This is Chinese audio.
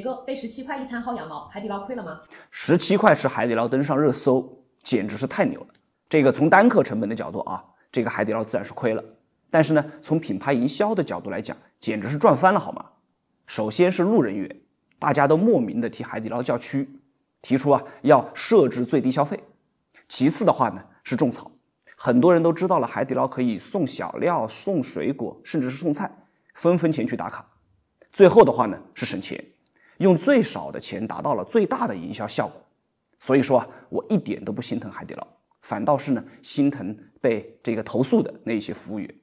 一个被十七块一餐薅羊毛，海底捞亏了吗？十七块是海底捞登上热搜，简直是太牛了。这个从单客成本的角度啊，这个海底捞自然是亏了。但是呢，从品牌营销的角度来讲，简直是赚翻了，好吗？首先是路人缘，大家都莫名的替海底捞叫屈，提出啊要设置最低消费。其次的话呢是种草，很多人都知道了海底捞可以送小料、送水果，甚至是送菜，纷纷前去打卡。最后的话呢是省钱，用最少的钱达到了最大的营销效果。所以说啊，我一点都不心疼海底捞，反倒是呢心疼被这个投诉的那些服务员。